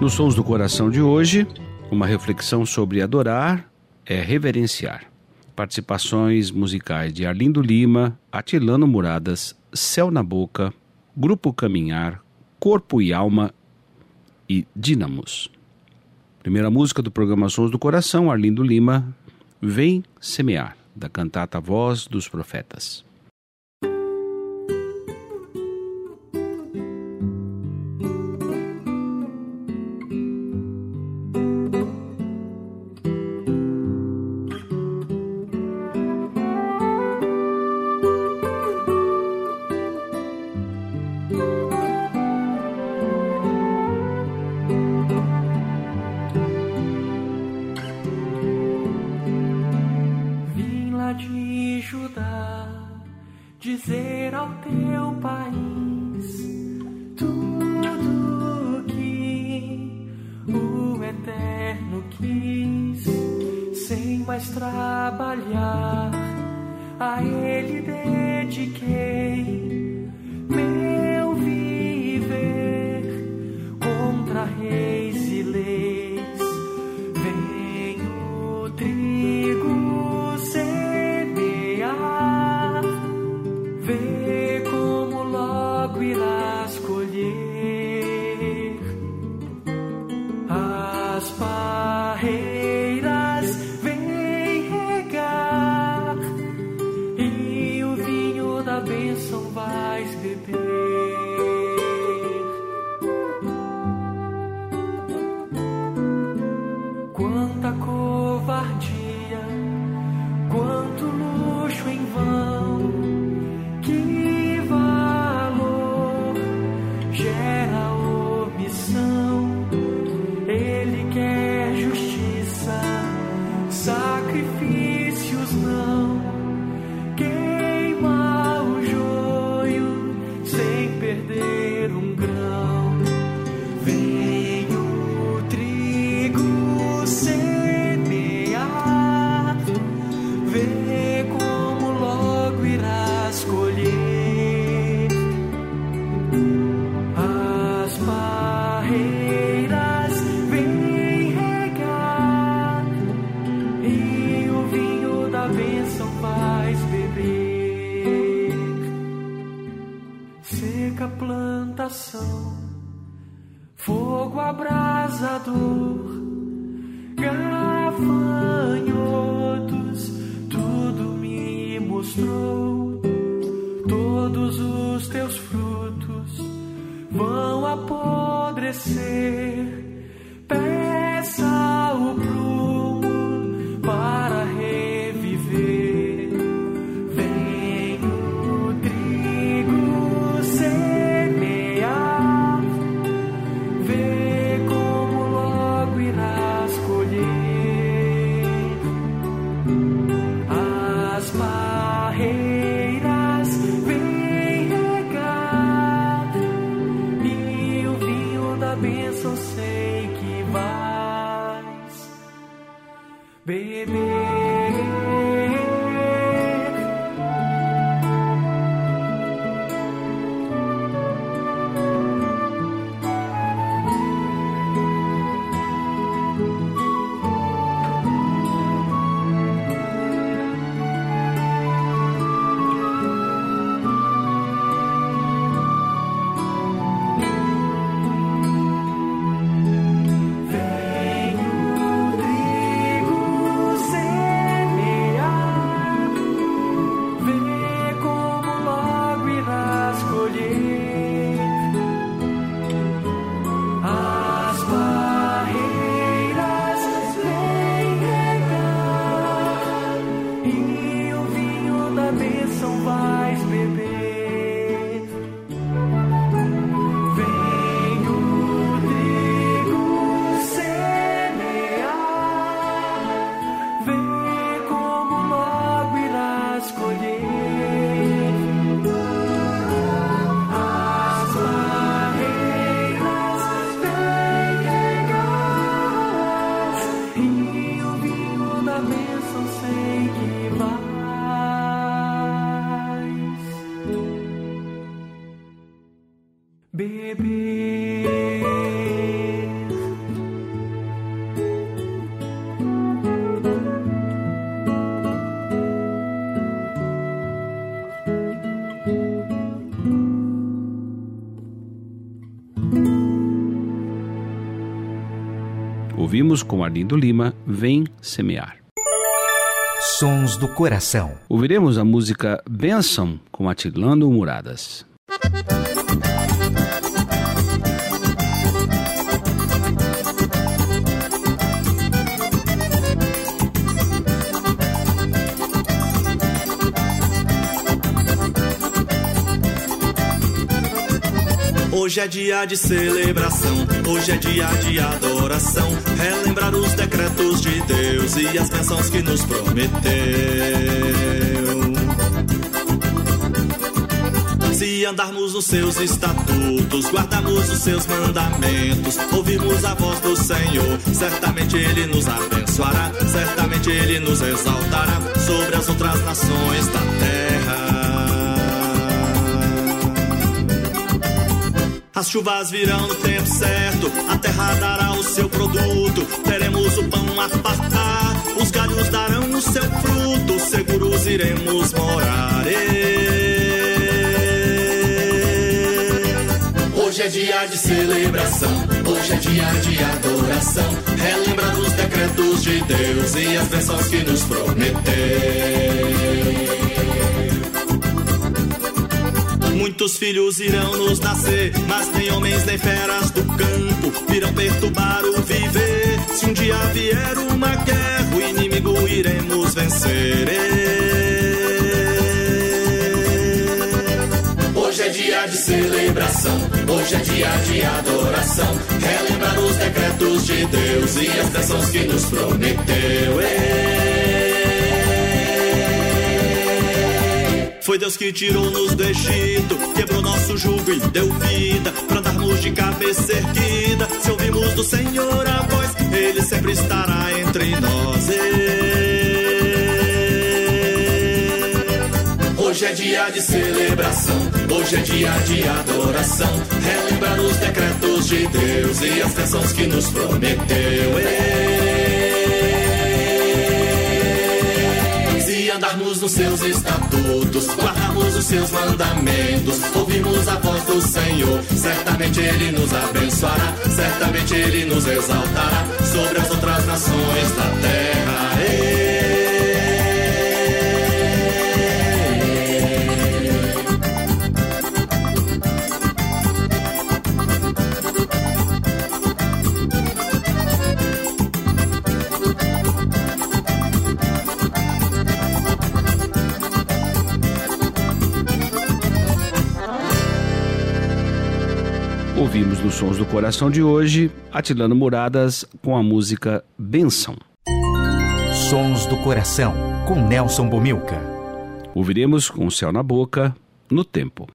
Nos Sons do Coração de hoje, uma reflexão sobre adorar é reverenciar. Participações musicais de Arlindo Lima, Atilano Muradas, Céu na Boca, Grupo Caminhar, Corpo e Alma e Dínamos. Primeira música do programa Sons do Coração, Arlindo Lima, Vem Semear, da cantata Voz dos Profetas. Mais trabalhar, a Ele dediquei e o vinho da bênção vais beber. Seca a plantação fogo abrasador, gafanhotos, tudo me mostrou. Todos os teus frutos vão apodrecer. Beber. Ouvimos com Arlindo Lima, Vem Semear. Sons do coração. Ouviremos a música Benção com Atilano Muradas. Hoje é dia de celebração, hoje é dia de adoração. Relembrar os decretos de Deus e as bênçãos que nos prometeu. Se andarmos nos seus estatutos, guardarmos os seus mandamentos, ouvirmos a voz do Senhor, certamente Ele nos abençoará, certamente Ele nos exaltará sobre as outras nações da terra. As chuvas virão no tempo certo, a terra dará o seu produto, teremos o pão a fartar, os galhos darão o seu fruto, seguros iremos morar. Hoje é dia de celebração, hoje é dia de adoração, relembrar os decretos de Deus e as bênçãos que nos prometeu. Muitos filhos irão nos nascer, mas nem homens nem feras do campo virão perturbar o viver. Se um dia vier uma guerra, o inimigo iremos vencer. Hoje é dia de celebração, hoje é dia de adoração. Relembrar os decretos de Deus e as bênçãos que nos prometeu. Foi Deus que tirou-nos do Egito, quebrou nosso jugo e deu vida, pra andarmos de cabeça erguida. Se ouvimos do Senhor a voz, Ele sempre estará entre nós. Hoje é dia de celebração, hoje é dia de adoração. Relembrar os decretos de Deus e as bênçãos que nos prometeu. Se andarmos nos seus estatutos, guardarmos os seus mandamentos, ouvimos a voz do Senhor, certamente Ele nos abençoará, certamente Ele nos exaltará sobre as outras nações da terra. Ouvimos Sons do Coração de hoje Atilano Muradas com a música Benção. Sons do coração com Nelson Bomilca. Ouviremos com o céu na boca, no tempo.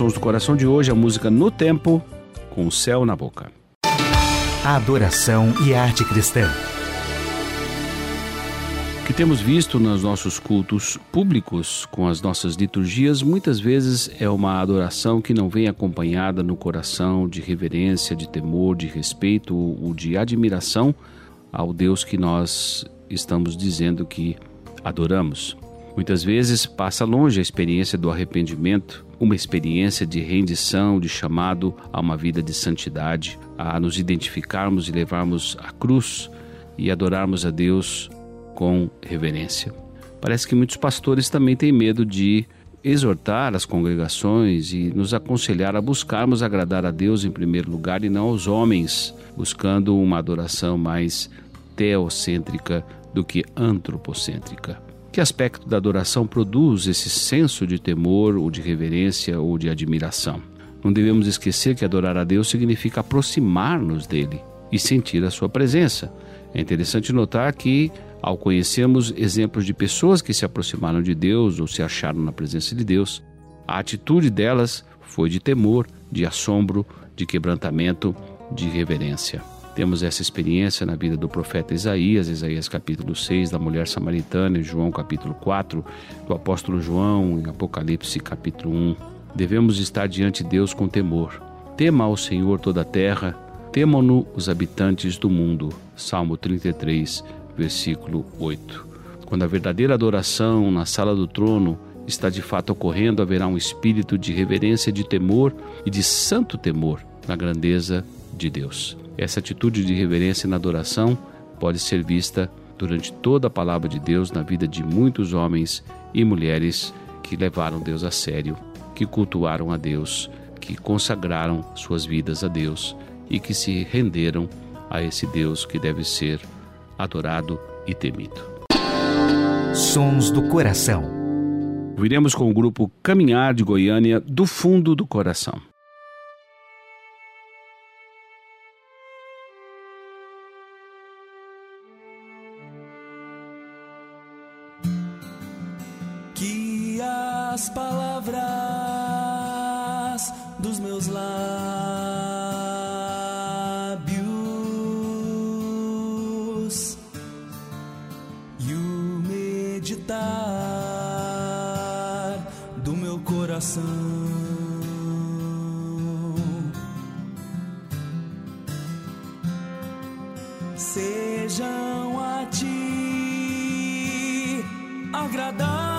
Sons do Coração de hoje a música No Tempo, com o céu na boca. A adoração e arte cristã. O que temos visto nos nossos cultos públicos, com as nossas liturgias, muitas vezes é uma adoração que não vem acompanhada no coração de reverência, de temor, de respeito ou de admiração ao Deus que nós estamos dizendo que adoramos. Muitas vezes passa longe a experiência do arrependimento, uma experiência de rendição, de chamado a uma vida de santidade, a nos identificarmos e levarmos a cruz e adorarmos a Deus com reverência. Parece que muitos pastores também têm medo de exortar as congregações e nos aconselhar a buscarmos agradar a Deus em primeiro lugar e não aos homens, buscando uma adoração mais teocêntrica do que antropocêntrica. Que aspecto da adoração produz esse senso de temor ou de reverência ou de admiração? Não devemos esquecer que adorar a Deus significa aproximar-nos dele e sentir a sua presença. É interessante notar que, ao conhecermos exemplos de pessoas que se aproximaram de Deus ou se acharam na presença de Deus, a atitude delas foi de temor, de assombro, de quebrantamento, de reverência. Temos essa experiência na vida do profeta Isaías, Isaías capítulo 6, da mulher samaritana, em João capítulo 4, do apóstolo João, em Apocalipse capítulo 1. Devemos estar diante de Deus com temor. Tema ao Senhor toda a terra, temam-no os habitantes do mundo. Salmo 33, versículo 8. Quando a verdadeira adoração na sala do trono está de fato ocorrendo, haverá um espírito de reverência, de temor e de santo temor na grandeza de Deus. Essa atitude de reverência na adoração pode ser vista durante toda a palavra de Deus na vida de muitos homens e mulheres que levaram Deus a sério, que cultuaram a Deus, que consagraram suas vidas a Deus e que se renderam a esse Deus que deve ser adorado e temido. Sons do coração. Viremos com o grupo Caminhar de Goiânia do fundo do coração. Sejam a ti agradáveis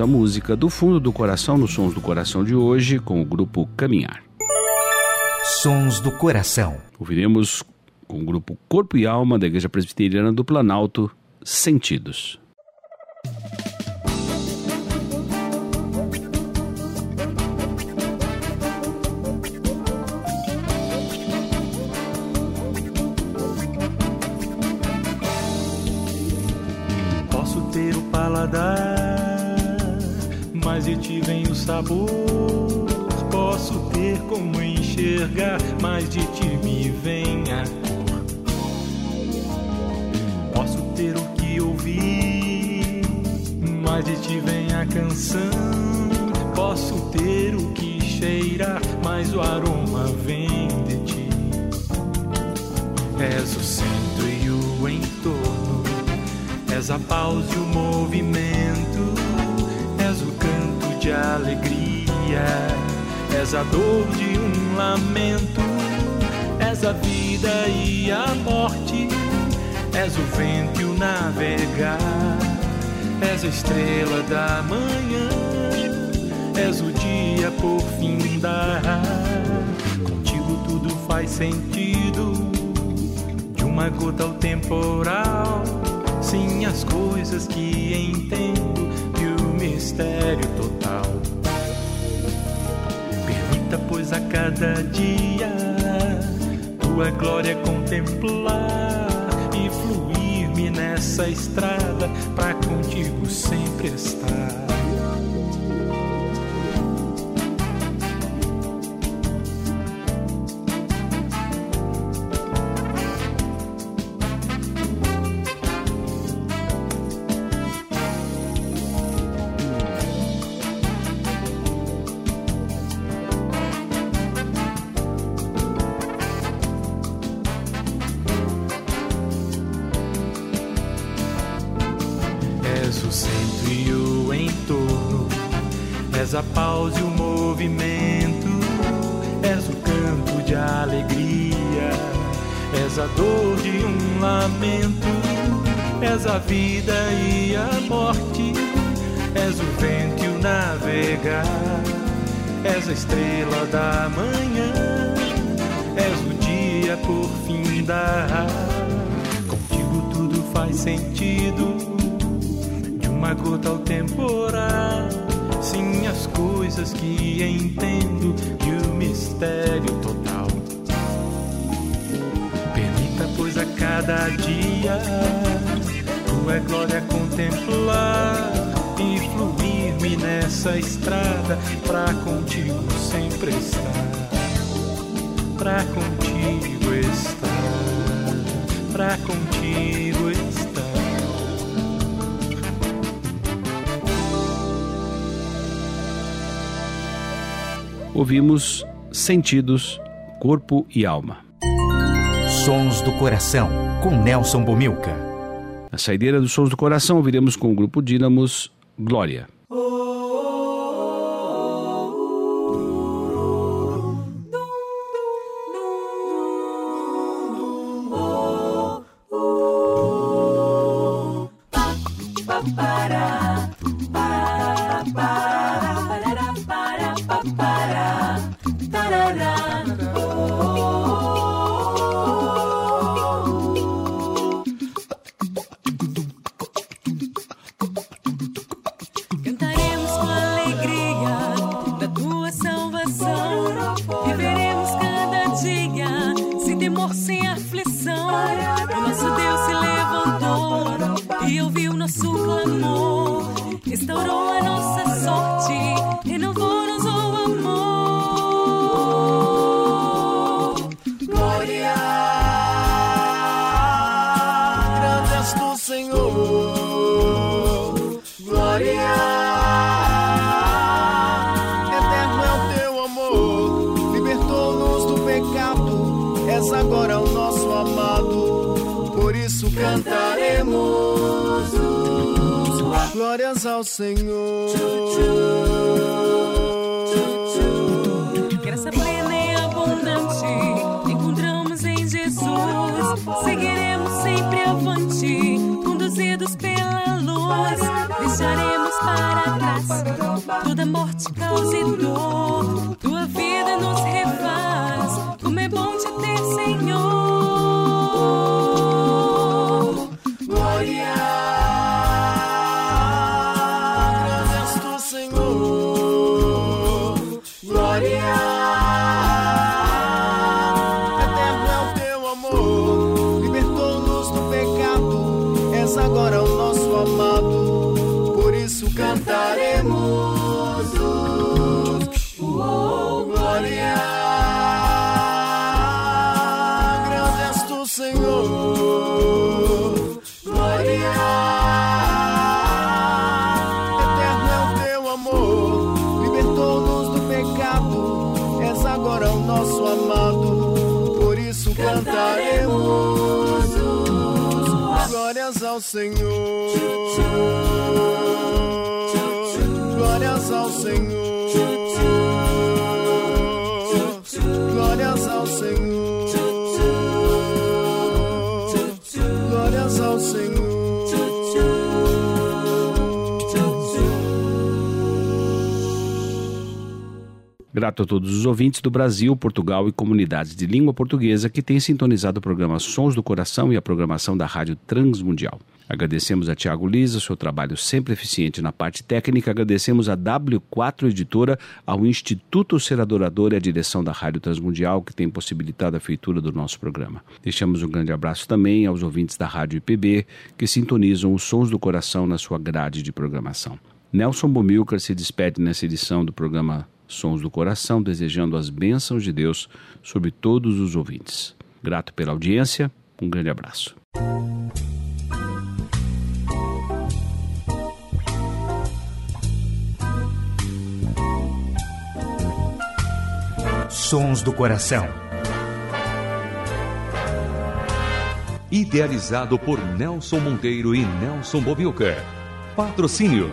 Ouvimos a música do fundo do coração nos Sons do Coração de hoje com o grupo Caminhar. Sons do Coração. Ouviremos com o grupo Corpo e Alma da Igreja Presbiteriana do Planalto Sentidos. Posso ter o paladar, sabor. Posso ter como enxergar, mas de ti me vem a cor. Posso ter o que ouvir, mas de ti vem a canção. Posso ter o que cheirar, mas o aroma vem de ti. És o centro e o entorno. És a pausa e o movimento, de alegria, és a dor de um lamento, és a vida e a morte, és o vento e o navegar, és a estrela da manhã, és o dia por findar. Contigo tudo faz sentido, de uma gota ao temporal. Sim, as coisas que entendo mistério total. Permita, pois, a cada dia tua glória contemplar e fluir-me nessa estrada pra contigo sempre estar. Movimento, és o canto de alegria, és a dor de um lamento, és a vida e a morte, és o vento e o navegar, és a estrela da manhã, és o dia por findar. Contigo tudo faz sentido de uma gota ao temporal. Coisas que entendo e o mistério total. Permita, pois, a cada dia tua glória contemplar e fluir-me nessa estrada pra contigo sempre estar. Pra contigo estar, pra contigo Ouvimos Sentidos, Corpo e Alma. Sons do Coração, com Nelson Bomilca. Na saideira dos Sons do Coração, ouviremos com o grupo Dínamos Glória. Glórias ao Senhor. Graça plena e abundante encontramos em Jesus. Seguiremos sempre avante, conduzidos pela luz. Deixaremos para nada morte causa e dor. Tua vida nos refaz, como é bom te ter, Senhor. Glórias ao Senhor. Grato a todos os ouvintes do Brasil, Portugal e comunidades de língua portuguesa que têm sintonizado o programa Sons do Coração e a programação da Rádio Transmundial. Agradecemos a Tiago Lisa, seu trabalho sempre eficiente na parte técnica. Agradecemos a W4 Editora, ao Instituto Ser Adorador e à direção da Rádio Transmundial, que tem possibilitado a feitura do nosso programa. Deixamos um grande abraço também aos ouvintes da Rádio IPB, que sintonizam os sons do coração na sua grade de programação. Nelson Bomilcar se despede nessa edição do programa Sons do Coração, desejando as bênçãos de Deus sobre todos os ouvintes. Grato pela audiência, um grande abraço. Sons do Coração. Idealizado por Nelson Monteiro e Nelson Bobilca. Patrocínio